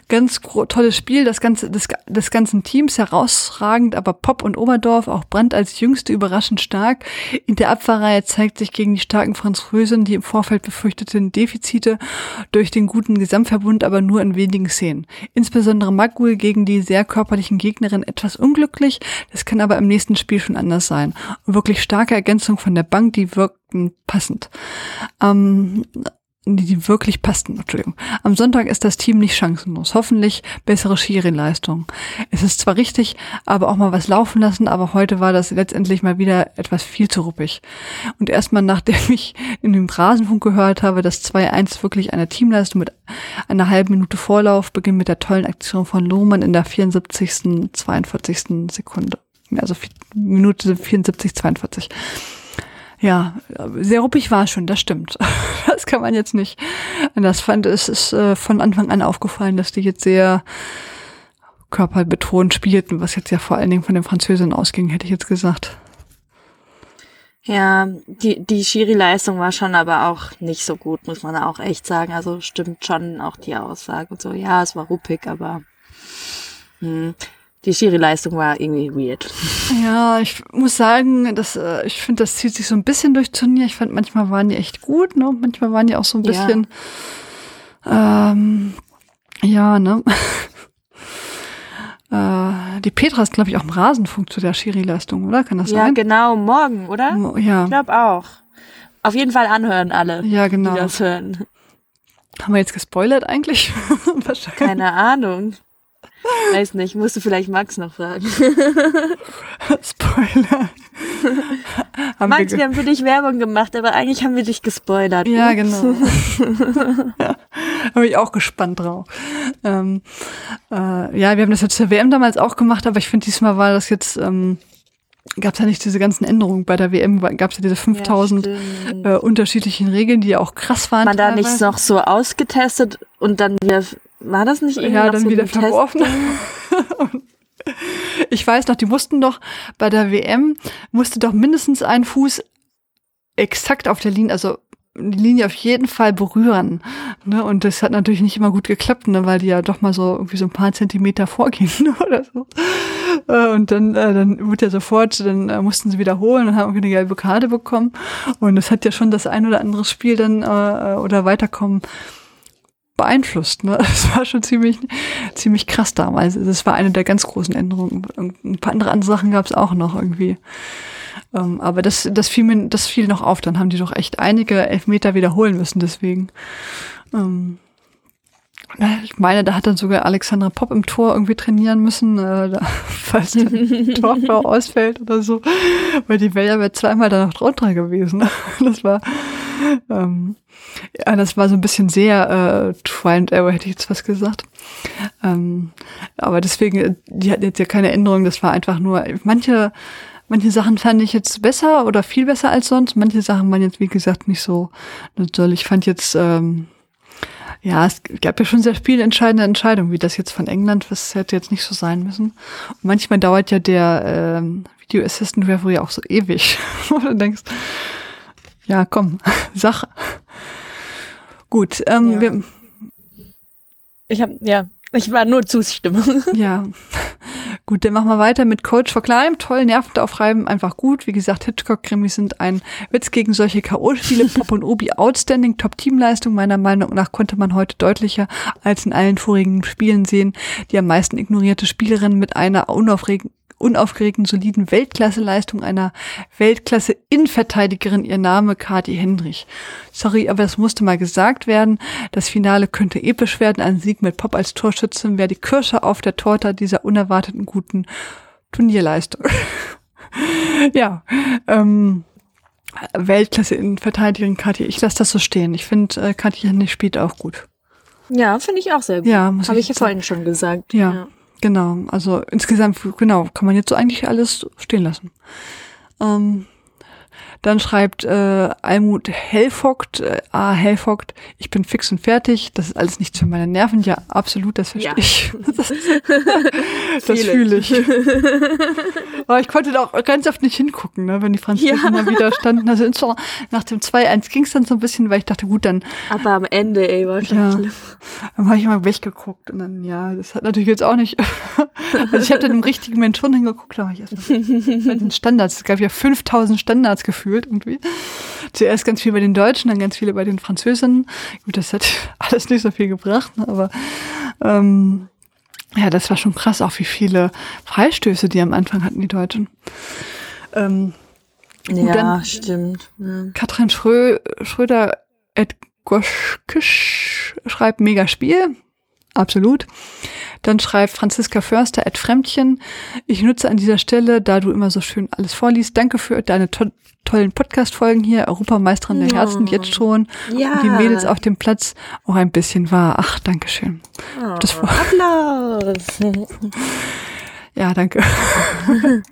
Ganz tolles Spiel, das ganze des, des ganzen Teams herausragend, aber Pop und Oberdorf, auch Brandt als Jüngste überraschend stark. In der Abwehrreihe zeigt sich gegen die starken Franzosen die im Vorfeld befürchteten Defizite durch den guten Gesamtverbund aber nur in wenigen Szenen. Insbesondere Magul gegen die sehr körperlichen Gegnerin etwas unglücklich, das kann aber im nächsten Spiel schon anders sein. Und wirklich starke Ergänzung von der Bank, die wirkten passend. Ähm, die wirklich passten, Entschuldigung. Am Sonntag ist das Team nicht chancenlos. Hoffentlich bessere Schiri-Leistung. Es ist zwar richtig, aber auch mal was laufen lassen, aber heute war das letztendlich mal wieder etwas viel zu ruppig. Und erstmal nachdem ich in dem Rasenfunk gehört habe, dass 2-1 wirklich eine Teamleistung mit einer halben Minute Vorlauf beginnt mit der tollen Aktion von Lohmann in der 74., 42. Sekunde. Also Minute 74, 42. Ja, sehr ruppig war es schon, das stimmt. Das kann man jetzt nicht. Das fand es ist äh, von Anfang an aufgefallen, dass die jetzt sehr körperbetont spielten, was jetzt ja vor allen Dingen von den Französinnen ausging, hätte ich jetzt gesagt. Ja, die, die Schiri-Leistung war schon aber auch nicht so gut, muss man auch echt sagen. Also stimmt schon auch die Aussage und so. Ja, es war ruppig, aber hm die Schiri-Leistung war irgendwie weird. Ja, ich muss sagen, dass, äh, ich finde, das zieht sich so ein bisschen durch Turnier. Ich fand, manchmal waren die echt gut, ne? Manchmal waren die auch so ein bisschen, ja, ähm, ja ne? äh, die Petra ist, glaube ich, auch im Rasenfunk zu der Schiri-Leistung, oder? Kann das ja, sein? Ja, genau, morgen, oder? Ja. Ich glaube auch. Auf jeden Fall anhören alle. Ja, genau. Die das hören. Haben wir jetzt gespoilert eigentlich? Wahrscheinlich. Keine Ahnung. Weiß nicht, musst du vielleicht Max noch fragen. Spoiler. haben Max, wir, wir, haben für dich Werbung gemacht, aber eigentlich haben wir dich gespoilert. Ja, genau. ja, Habe ich auch gespannt drauf. Ähm, äh, ja, wir haben das jetzt zur WM damals auch gemacht, aber ich finde, diesmal war das jetzt... Ähm, gab es ja nicht diese ganzen Änderungen bei der WM, gab es ja diese 5000 ja, äh, unterschiedlichen Regeln, die ja auch krass waren. Man da nicht noch so ausgetestet und dann wieder war das nicht irgendwie Ja, dann so wieder verworfen. ich weiß noch, die mussten doch bei der WM, musste doch mindestens ein Fuß exakt auf der Linie, also die Linie auf jeden Fall berühren. Ne? Und das hat natürlich nicht immer gut geklappt, ne? weil die ja doch mal so irgendwie so ein paar Zentimeter vorgehen oder so. Äh, und dann, äh, dann wurde ja sofort, dann äh, mussten sie wiederholen und haben irgendwie eine gelbe Karte bekommen. Und das hat ja schon das ein oder andere Spiel dann äh, oder weiterkommen beeinflusst. Ne? Das war schon ziemlich, ziemlich krass damals. Das war eine der ganz großen Änderungen. Ein paar andere, Sachen gab es auch noch irgendwie. Ähm, aber das, das fiel mir, das fiel noch auf. Dann haben die doch echt einige Elfmeter wiederholen müssen. Deswegen. Ähm, ich meine, da hat dann sogar Alexandra Popp im Tor irgendwie trainieren müssen, äh, da, falls der Torfrau ausfällt oder so. Weil die wäre ja zweimal da noch drunter gewesen. Das war, ähm, ja, das war so ein bisschen sehr äh, Trial and Error, hätte ich jetzt was gesagt. Ähm, aber deswegen, die hatten jetzt ja keine Änderung, das war einfach nur, manche, manche Sachen fand ich jetzt besser oder viel besser als sonst, manche Sachen waren jetzt, wie gesagt, nicht so toll. Ich fand jetzt, ähm, ja, es gab ja schon sehr viele entscheidende Entscheidungen, wie das jetzt von England, was hätte jetzt nicht so sein müssen. Und manchmal dauert ja der ähm, Video Assistant Referee auch so ewig, wo du denkst, ja, komm, Sache. Gut, ähm, ja. wir, ich habe ja, ich war nur Zustimmung. Ja. Gut, dann machen wir weiter mit Coach for Climb. Toll, nervend aufreiben, einfach gut. Wie gesagt, Hitchcock-Krimis sind ein Witz gegen solche K.O.-Spiele. Pop und Obi outstanding, Top-Teamleistung. Meiner Meinung nach konnte man heute deutlicher als in allen vorigen Spielen sehen. Die am meisten ignorierte Spielerin mit einer unaufregenden unaufgeregten, soliden Weltklasseleistung einer Weltklasse-Innenverteidigerin, ihr Name Kati Hendrich. Sorry, aber es musste mal gesagt werden. Das Finale könnte episch werden. Ein Sieg mit Pop als Torschützin wäre die Kirsche auf der Torte dieser unerwarteten guten Turnierleistung. ja, ähm, Weltklasse-Innenverteidigerin Kati. Ich lasse das so stehen. Ich finde, äh, Kati Hendrich spielt auch gut. Ja, finde ich auch sehr gut. Ja, muss Habe ich ich ja vorhin schon gesagt. Ja. ja. Genau, also insgesamt, genau, kann man jetzt so eigentlich alles stehen lassen. Ähm, dann schreibt äh, Almut Hellvogt, äh, A. Hellvogt, ich bin fix und fertig. Das ist alles nichts für meine Nerven. Ja, absolut, das verstehe ja. ich. Das, das fühle ich. Aber ich konnte da auch ganz oft nicht hingucken, ne, wenn die Franzosen ja. mal wieder standen. Also nach dem 2-1 ging es dann so ein bisschen, weil ich dachte, gut, dann. Aber am Ende, ey, war schon ja, schlimm. Dann habe ich mal weggeguckt und dann, ja, das hat natürlich jetzt auch nicht. also ich habe dann im richtigen Moment schon hingeguckt, da war ich erst bei den Standards. Es gab ja 5000 Standards gefühlt gefühlt irgendwie. Zuerst ganz viel bei den Deutschen, dann ganz viele bei den Französinnen. Gut, das hat alles nicht so viel gebracht, ne, aber ähm, ja, das war schon krass, auch wie viele Freistöße die am Anfang hatten, die Deutschen. Ähm, ja, stimmt. Ja. Katrin Schrö Schröder Ed Goschkisch schreibt mega Spiel. Absolut. Dann schreibt Franziska Förster at Fremdchen. Ich nutze an dieser Stelle, da du immer so schön alles vorliest, danke für deine to tollen Podcast-Folgen hier. Europameisterin der Herzen jetzt schon. Ja. Und die Mädels auf dem Platz auch ein bisschen wahr. Ach, danke schön. Oh, das Applaus. ja, danke.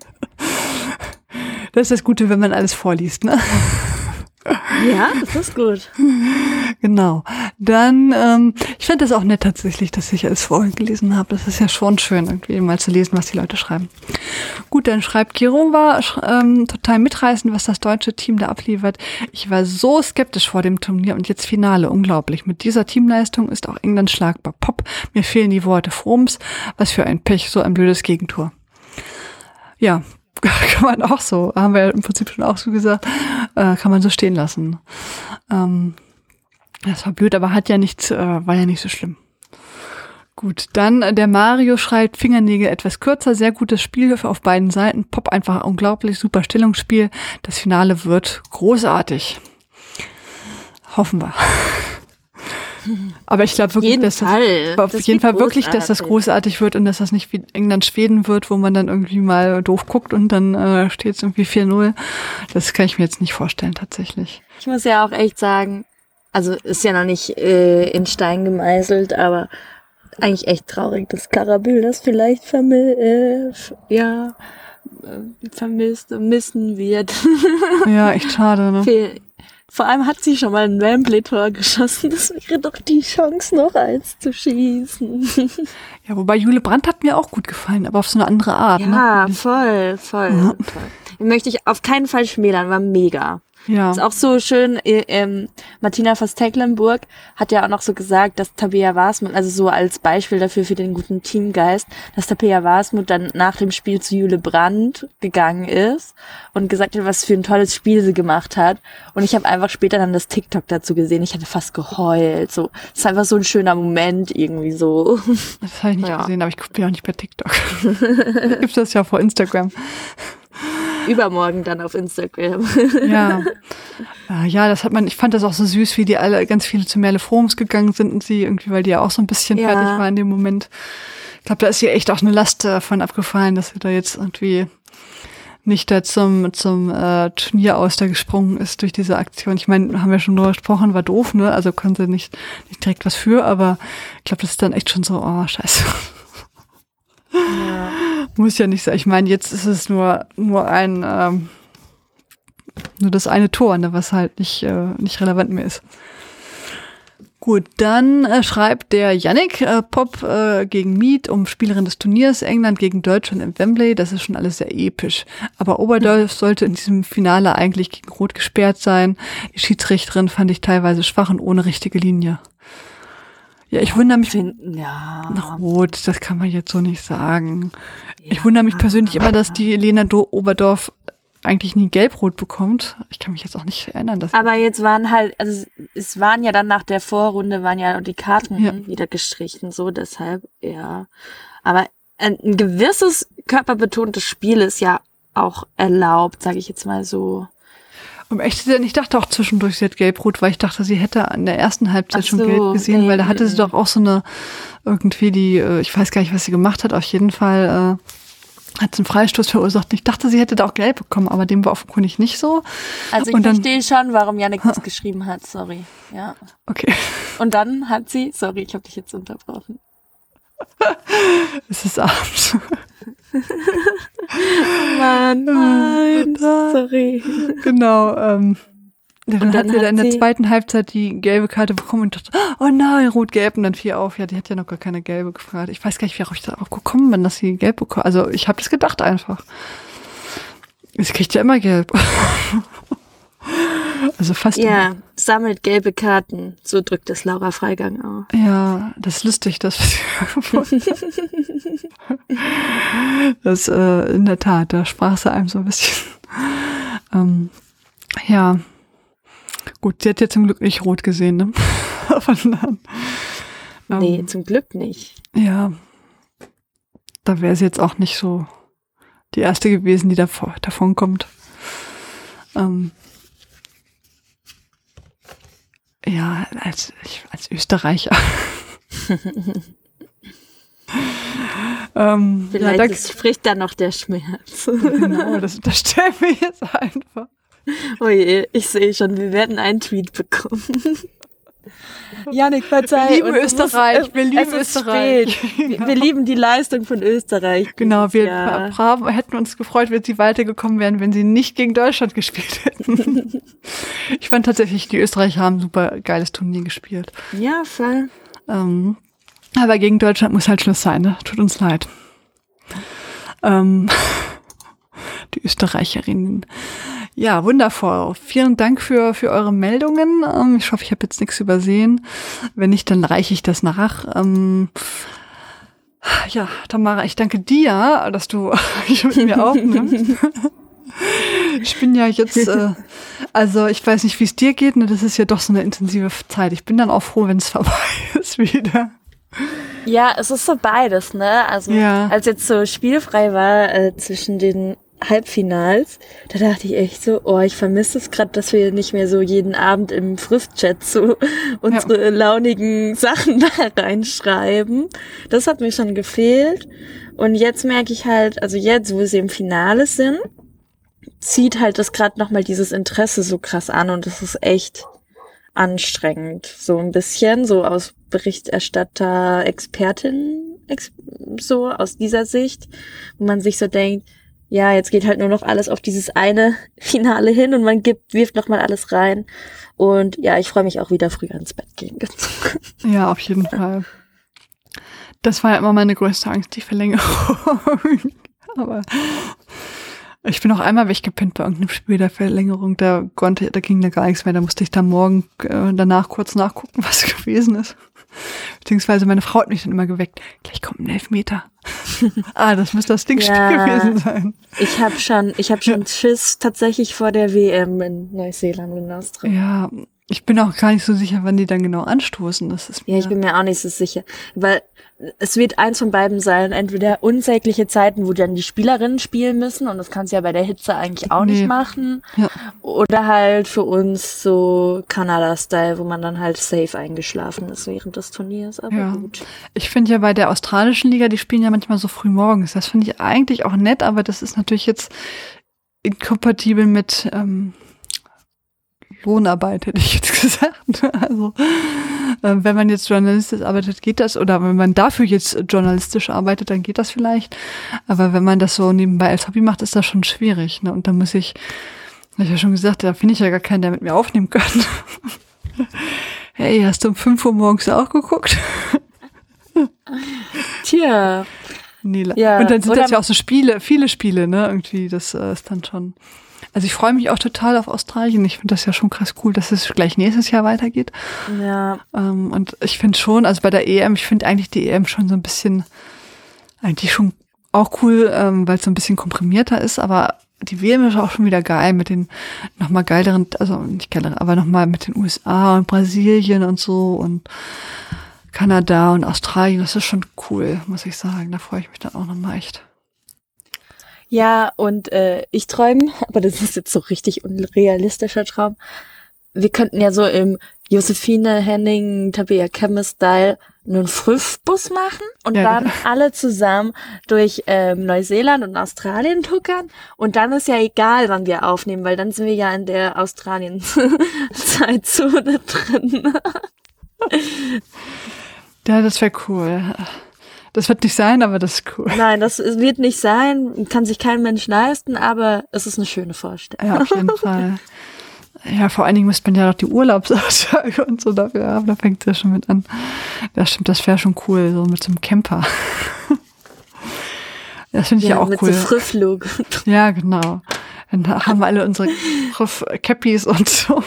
das ist das Gute, wenn man alles vorliest, ne? Ja, das ist gut. Genau. Dann, ähm, ich finde das auch nett tatsächlich, dass ich alles vorhin gelesen habe. Das ist ja schon schön, irgendwie mal zu lesen, was die Leute schreiben. Gut, dann schreibt Kiro war ähm, total mitreißend, was das deutsche Team da abliefert. Ich war so skeptisch vor dem Turnier und jetzt Finale. Unglaublich. Mit dieser Teamleistung ist auch England schlagbar. Pop, mir fehlen die Worte. Froms, was für ein Pech, so ein blödes Gegentor. Ja, kann man auch so, haben wir im Prinzip schon auch so gesagt, äh, kann man so stehen lassen. Ähm, das war blöd, aber hat ja nichts, äh, war ja nicht so schlimm. Gut, dann äh, der Mario schreibt Fingernägel etwas kürzer, sehr gutes Spiel auf beiden Seiten, Pop einfach unglaublich, super Stellungsspiel. Das Finale wird großartig. Hoffen wir. Aber ich glaube wirklich, jeden dass Fall. Das, auf das jeden Fall wirklich, großartig. dass das großartig wird und dass das nicht wie England-Schweden wird, wo man dann irgendwie mal doof guckt und dann äh, steht es irgendwie 4-0. Das kann ich mir jetzt nicht vorstellen, tatsächlich. Ich muss ja auch echt sagen, also ist ja noch nicht äh, in Stein gemeißelt, aber eigentlich echt traurig, dass Karabül das vielleicht vermi äh, ja, äh, vermisst, missen wird. Ja, echt schade, ne? Fehl vor allem hat sie schon mal ein Wembley-Tor geschossen. Das wäre doch die Chance, noch eins zu schießen. Ja, wobei Jule Brandt hat mir auch gut gefallen, aber auf so eine andere Art. Ja, ne? voll, voll, Ja. voll. Möchte ich auf keinen Fall schmälern, war mega. Ja. Ist auch so schön, äh, ähm, Martina Vos-Tecklenburg hat ja auch noch so gesagt, dass Tabea Wasmut, also so als Beispiel dafür für den guten Teamgeist, dass Tabea Wasmut dann nach dem Spiel zu Jule Brandt gegangen ist und gesagt hat, was für ein tolles Spiel sie gemacht hat. Und ich habe einfach später dann das TikTok dazu gesehen. Ich hatte fast geheult. So, das ist einfach so ein schöner Moment irgendwie so. Das habe ich nicht ja. gesehen, aber ich gucke ja auch nicht bei TikTok. Gibt das ja vor Instagram übermorgen dann auf Instagram. ja. Äh, ja, das hat man, ich fand das auch so süß, wie die alle ganz viele zu Merle Forums gegangen sind und sie irgendwie, weil die ja auch so ein bisschen ja. fertig war in dem Moment. Ich glaube, da ist ihr echt auch eine Last davon abgefallen, dass sie da jetzt irgendwie nicht da zum, zum äh, Turnier aus da gesprungen ist durch diese Aktion. Ich meine, haben wir schon drüber gesprochen, war doof, ne? Also konnte nicht, nicht direkt was für, aber ich glaube, das ist dann echt schon so, oh, scheiße. Ja. Muss ja nicht sein. Ich meine, jetzt ist es nur, nur ein, ähm, nur das eine Tor, ne, was halt nicht, äh, nicht relevant mehr ist. Gut, dann äh, schreibt der Yannick äh, Pop äh, gegen Mead um Spielerin des Turniers, England gegen Deutschland im Wembley. Das ist schon alles sehr episch. Aber Oberdorf sollte in diesem Finale eigentlich gegen Rot gesperrt sein. Die Schiedsrichterin fand ich teilweise schwach und ohne richtige Linie. Ja, ich wundere mich. Finden, ja. Rot, das kann man jetzt so nicht sagen. Ja. Ich wundere mich persönlich immer, dass die Lena Do Oberdorf eigentlich nie gelb-rot bekommt. Ich kann mich jetzt auch nicht erinnern. Dass Aber jetzt waren halt, also es waren ja dann nach der Vorrunde, waren ja die Karten ja. wieder gestrichen, so deshalb, ja. Aber ein, ein gewisses körperbetontes Spiel ist ja auch erlaubt, sage ich jetzt mal so. Echt zu sein, ich dachte auch zwischendurch, sie hat gelb-rot, weil ich dachte, sie hätte an der ersten Halbzeit so, schon gelb gesehen, nee, weil da hatte sie doch auch so eine, irgendwie die, äh, ich weiß gar nicht, was sie gemacht hat, auf jeden Fall äh, hat sie einen Freistoß verursacht. Ich dachte, sie hätte da auch gelb bekommen, aber dem war offenkundig nicht so. Also ich verstehe schon, warum Janik das geschrieben hat, sorry. Ja. Okay. Und dann hat sie, sorry, ich habe dich jetzt unterbrochen. es ist abends. Mann, nein, sorry. Genau, ähm, dann, dann hat sie dann in der zweiten Halbzeit die gelbe Karte bekommen und dachte, oh nein, rot-gelb und dann fiel auf. Ja, die hat ja noch gar keine gelbe gefragt. Ich weiß gar nicht, wie ich darauf gekommen bin, dass sie gelb bekommen. Also ich habe das gedacht einfach. Sie kriegt ja immer gelb. also fast. Ja, immer. Sammelt gelbe Karten. So drückt es Laura Freigang auch. Ja, das ist lustig, das. das äh, in der Tat, da sprach sie einem so ein bisschen. ähm, ja. Gut, sie hat ja zum Glück nicht rot gesehen, ne? Von ähm, nee, zum Glück nicht. Ja. Da wäre sie jetzt auch nicht so die erste gewesen, die davor, davon kommt. Ähm, ja, als, als Österreicher. ähm, Vielleicht ja, da, spricht da noch der Schmerz. genau, das unterstellen wir jetzt einfach. Oh je, ich sehe schon, wir werden einen Tweet bekommen. Janik, verzeih. Wir lieben Österreich, muss, wir lieben Österreich. Wir, wir, lieben die Leistung von Österreich. Genau, wir ja. hätten uns gefreut, wenn sie weitergekommen wären, wenn sie nicht gegen Deutschland gespielt hätten. ich fand tatsächlich, die Österreicher haben super geiles Turnier gespielt. Ja, voll. Ähm, aber gegen Deutschland muss halt Schluss sein, ne? Tut uns leid. Ähm, die Österreicherinnen. Ja, wundervoll. Vielen Dank für, für eure Meldungen. Ähm, ich hoffe, ich habe jetzt nichts übersehen. Wenn nicht, dann reiche ich das nach. Ähm, ja, Tamara, ich danke dir, dass du mit mir aufnimmst. ich bin ja jetzt, äh, also ich weiß nicht, wie es dir geht, ne? das ist ja doch so eine intensive Zeit. Ich bin dann auch froh, wenn es vorbei ist wieder. Ja, es ist so beides, ne? Also ja. als jetzt so spielfrei war äh, zwischen den Halbfinals, da dachte ich echt so, oh, ich vermisse es gerade, dass wir nicht mehr so jeden Abend im Fristchat so unsere ja. launigen Sachen da reinschreiben. Das hat mir schon gefehlt. Und jetzt merke ich halt, also jetzt, wo sie im Finale sind, zieht halt das gerade nochmal dieses Interesse so krass an und das ist echt anstrengend. So ein bisschen, so aus Berichterstatter, Expertin, so aus dieser Sicht, wo man sich so denkt, ja, jetzt geht halt nur noch alles auf dieses eine Finale hin und man gibt, wirft nochmal alles rein. Und ja, ich freue mich auch wieder früher ins Bett gehen. ja, auf jeden Fall. Das war ja immer meine größte Angst, die Verlängerung. Aber Ich bin auch einmal weggepinnt bei irgendeinem Spiel der Verlängerung. Da konnte, da ging da gar nichts mehr. Da musste ich dann morgen äh, danach kurz nachgucken, was gewesen ist. Beziehungsweise meine Frau hat mich dann immer geweckt. Gleich kommt ein Elfmeter. ah, das müsste das Dingspiel ja, gewesen sein. Ich habe schon, ich habe schon ja. Schiss tatsächlich vor der WM in Neuseeland und Australien. Ja, ich bin auch gar nicht so sicher, wann die dann genau anstoßen. Das ist ja, ich bin mir auch nicht so sicher, weil es wird eins von beiden sein. Entweder unsägliche Zeiten, wo dann die Spielerinnen spielen müssen und das kannst du ja bei der Hitze eigentlich auch nee. nicht machen. Ja. Oder halt für uns so Kanada-Style, wo man dann halt safe eingeschlafen ist während des Turniers. Aber ja. gut. Ich finde ja bei der australischen Liga, die spielen ja manchmal so früh morgens. Das finde ich eigentlich auch nett, aber das ist natürlich jetzt inkompatibel mit ähm, Lohnarbeit, hätte ich jetzt gesagt. Also wenn man jetzt journalistisch arbeitet, geht das, oder wenn man dafür jetzt journalistisch arbeitet, dann geht das vielleicht. Aber wenn man das so nebenbei als Hobby macht, ist das schon schwierig. Ne? Und da muss ich, hab ich ja schon gesagt, da finde ich ja gar keinen, der mit mir aufnehmen kann. hey, hast du um 5 Uhr morgens auch geguckt? Tja. Nee, ja, und dann sind das ja auch so Spiele, viele Spiele, ne? Irgendwie, das äh, ist dann schon. Also ich freue mich auch total auf Australien. Ich finde das ja schon krass cool, dass es gleich nächstes Jahr weitergeht. Ja. Ähm, und ich finde schon, also bei der EM, ich finde eigentlich die EM schon so ein bisschen, eigentlich schon auch cool, ähm, weil es so ein bisschen komprimierter ist, aber die WM ist auch schon wieder geil mit den nochmal geileren, also nicht geileren, aber nochmal mit den USA und Brasilien und so und Kanada und Australien. Das ist schon cool, muss ich sagen. Da freue ich mich dann auch nochmal echt. Ja, und äh, ich träume, aber das ist jetzt so richtig unrealistischer Traum. Wir könnten ja so im Josephine Henning, Tabea Chemist Style einen Früffbus machen und ja, dann genau. alle zusammen durch ähm, Neuseeland und Australien tuckern und dann ist ja egal, wann wir aufnehmen, weil dann sind wir ja in der Australien-Zeitzone drin. ja, das wäre cool. Das wird nicht sein, aber das ist cool. Nein, das wird nicht sein, kann sich kein Mensch leisten, aber es ist eine schöne Vorstellung. Ja, auf jeden Fall. Ja, vor allen Dingen müsste man ja noch die Urlaubsaussage und so dafür haben. Da fängt es ja schon mit an. Das stimmt, das wäre schon cool, so mit so einem Camper. Das finde ich ja, ja auch mit cool. So Früfflug. Ja, genau. Dann haben wir alle unsere Cappies und so.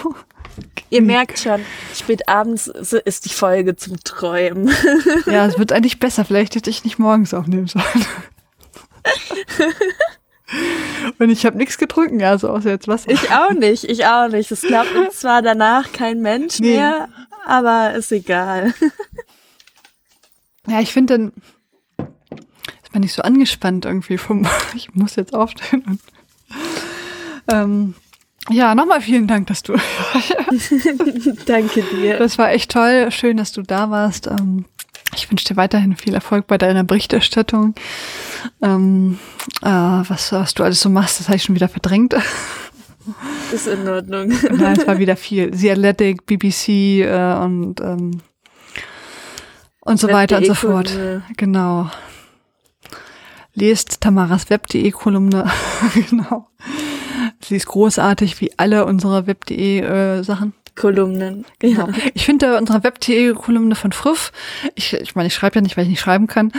Ihr merkt schon, spät abends ist die Folge zum Träumen. Ja, es wird eigentlich besser. Vielleicht hätte ich nicht morgens aufnehmen sollen. Und ich habe nichts getrunken, also außer jetzt was. Ich auch nicht, ich auch nicht. Es glaubt uns zwar danach kein Mensch nee. mehr, aber ist egal. Ja, ich finde dann ist man nicht so angespannt irgendwie vom, ich muss jetzt aufstehen und ähm, ja, nochmal vielen Dank, dass du. Danke dir. Das war echt toll. Schön, dass du da warst. Ähm, ich wünsche dir weiterhin viel Erfolg bei deiner Berichterstattung. Ähm, äh, was, was du alles so machst, das habe ich schon wieder verdrängt. Ist in Ordnung. Nein, es war wieder viel. The Athletic, BBC äh, und ähm, und so weiter und so fort. Genau. Lest Tamaras Web.de Kolumne. genau. Sie ist großartig, wie alle unsere Web.de äh, Sachen. Kolumnen. Genau. Ich finde unsere Web.de-Kolumne von Früff, ich, ich meine, ich schreibe ja nicht, weil ich nicht schreiben kann,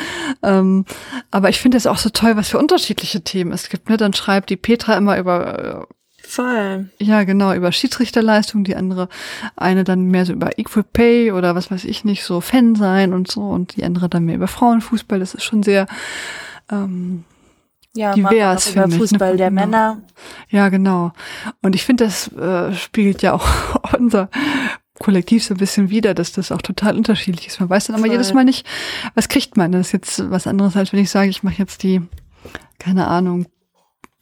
ähm, aber ich finde es auch so toll, was für unterschiedliche Themen es gibt. Ne? Dann schreibt die Petra immer über äh, Voll. Ja, genau, über Schiedsrichterleistung, die andere, eine dann mehr so über Equal Pay oder was weiß ich nicht, so Fan sein und so und die andere dann mehr über Frauenfußball. Das ist schon sehr ähm, ja, divers über mich, Fußball ne? der genau. Männer. Ja, genau. Und ich finde, das äh, spiegelt ja auch unser Kollektiv so ein bisschen wieder, dass das auch total unterschiedlich ist. Man weiß dann aber Voll. jedes Mal nicht, was kriegt man. Das ist jetzt was anderes, als wenn ich sage, ich mache jetzt die, keine Ahnung,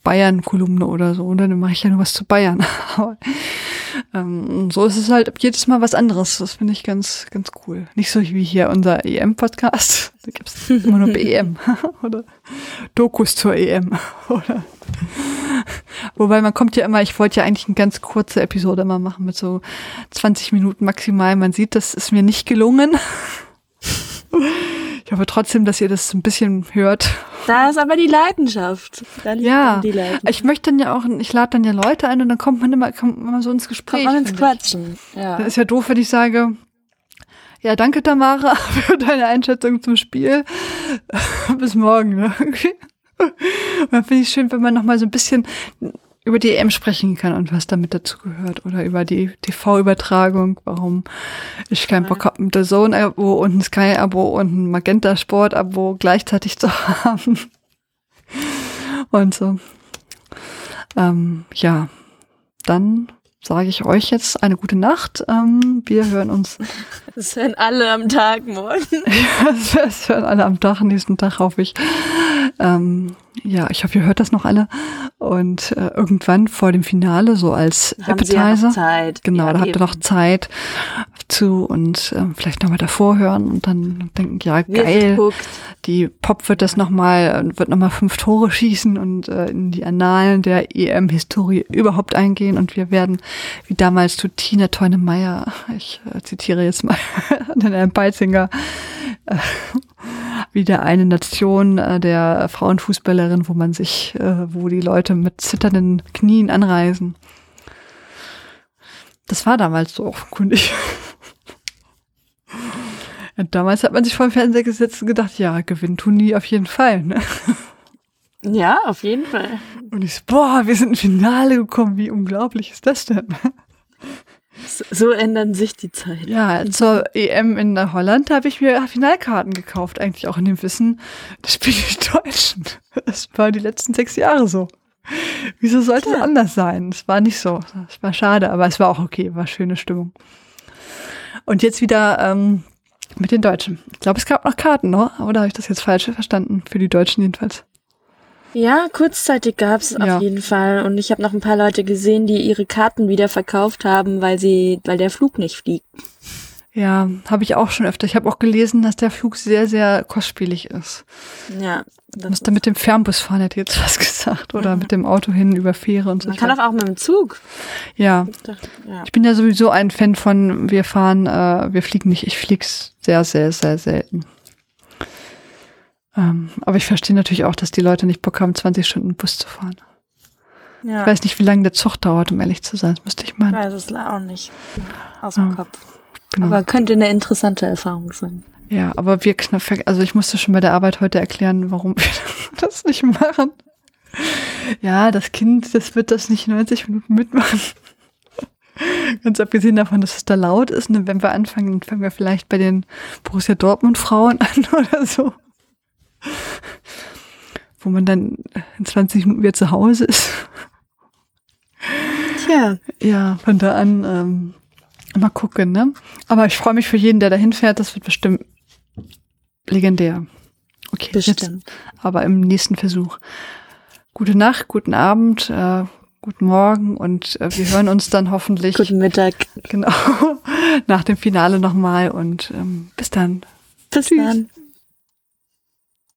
Bayern-Kolumne oder so. Und dann mache ich ja nur was zu Bayern. ähm, so ist es halt jedes Mal was anderes. Das finde ich ganz, ganz cool. Nicht so wie hier unser EM-Podcast. Da gibt es immer nur BEM oder Dokus zur EM. Oder Wobei man kommt ja immer, ich wollte ja eigentlich eine ganz kurze Episode mal machen mit so 20 Minuten maximal. Man sieht, das ist mir nicht gelungen. Ich hoffe trotzdem, dass ihr das ein bisschen hört. Da ist aber die Leidenschaft. ja, die Leidenschaft. ich möchte dann ja auch, ich lade dann ja Leute ein und dann kommt man immer, kommt man so ins Gespräch. Kommt man ins Quatschen. Ja. Das ist ja doof, wenn ich sage, ja, danke Tamara für deine Einschätzung zum Spiel. Bis morgen. Ne? Und dann finde ich schön, wenn man noch mal so ein bisschen über die EM sprechen kann und was damit dazu gehört oder über die TV-Übertragung, warum ich keinen Bock habe, ein Zone-Abo und ein Sky-Abo und ein Magenta-Sport-Abo gleichzeitig zu haben. Und so. Ähm, ja, dann sage ich euch jetzt eine gute Nacht. Ähm, wir hören uns. Das hören alle am Tag morgen. das hören alle am Tag, nächsten Tag hoffe ich. Ähm, ja, ich hoffe, ihr hört das noch alle. Und äh, irgendwann vor dem Finale, so als Haben Appetizer. Sie ja Zeit. Genau, ja, da habt ihr noch Zeit zu und äh, vielleicht nochmal davor hören und dann denken, ja, geil. Die Pop wird das nochmal, wird nochmal fünf Tore schießen und äh, in die Annalen der EM-Historie überhaupt eingehen. Und wir werden, wie damals zu Tina Teune-Meyer, ich äh, zitiere jetzt mal den Herrn Beitzinger, äh, wieder eine Nation äh, der Frauenfußballerin, wo man sich, äh, wo die Leute mit zitternden Knien anreisen. Das war damals so offenkundig. ja, damals hat man sich vor dem Fernseher gesetzt und gedacht, ja, gewinnen tun die auf jeden Fall. Ne? Ja, auf jeden Fall. Und ich so, boah, wir sind ins Finale gekommen, wie unglaublich ist das denn? So ändern sich die Zeiten. Ja, zur EM in Holland habe ich mir Finalkarten gekauft, eigentlich auch in dem Wissen, das spielen die Deutschen. Das war die letzten sechs Jahre so. Wieso sollte es anders sein? Es war nicht so. Es war schade, aber es war auch okay, war schöne Stimmung. Und jetzt wieder ähm, mit den Deutschen. Ich glaube, es gab noch Karten, ne? oder habe ich das jetzt falsch verstanden? Für die Deutschen jedenfalls. Ja, kurzzeitig gab's ja. auf jeden Fall. Und ich habe noch ein paar Leute gesehen, die ihre Karten wieder verkauft haben, weil sie, weil der Flug nicht fliegt. Ja, habe ich auch schon öfter. Ich habe auch gelesen, dass der Flug sehr, sehr kostspielig ist. Ja. Du musst da mit dem Fernbus fahren, hätte jetzt was gesagt. Oder mhm. mit dem Auto hin über Fähre und so. Man kann auch, auch mit dem Zug. Ja. Ich, dachte, ja. ich bin ja sowieso ein Fan von, wir fahren, äh, wir fliegen nicht. Ich flieg's sehr, sehr, sehr selten. Ähm, aber ich verstehe natürlich auch, dass die Leute nicht Bock haben, 20 Stunden Bus zu fahren. Ja. Ich weiß nicht, wie lange der Zug dauert, um ehrlich zu sein. Das müsste ich mal. Ich weiß es auch nicht. Aus dem ja. Kopf. Genau. Aber könnte eine interessante Erfahrung sein. Ja, aber wir knapp, also ich musste schon bei der Arbeit heute erklären, warum wir das nicht machen. Ja, das Kind, das wird das nicht 90 Minuten mitmachen. Ganz abgesehen davon, dass es da laut ist, ne, wenn wir anfangen, dann fangen wir vielleicht bei den Borussia Dortmund Frauen an oder so. Wo man dann in 20 Minuten wieder zu Hause ist. Tja. Ja, von da an ähm, mal gucken, ne? Aber ich freue mich für jeden, der dahin fährt. Das wird bestimmt legendär. Okay, bestimmt. Jetzt, aber im nächsten Versuch. Gute Nacht, guten Abend, äh, guten Morgen und äh, wir hören uns dann hoffentlich. Guten Mittag. Genau. Nach dem Finale nochmal und ähm, bis dann. Bis Tschüss. dann.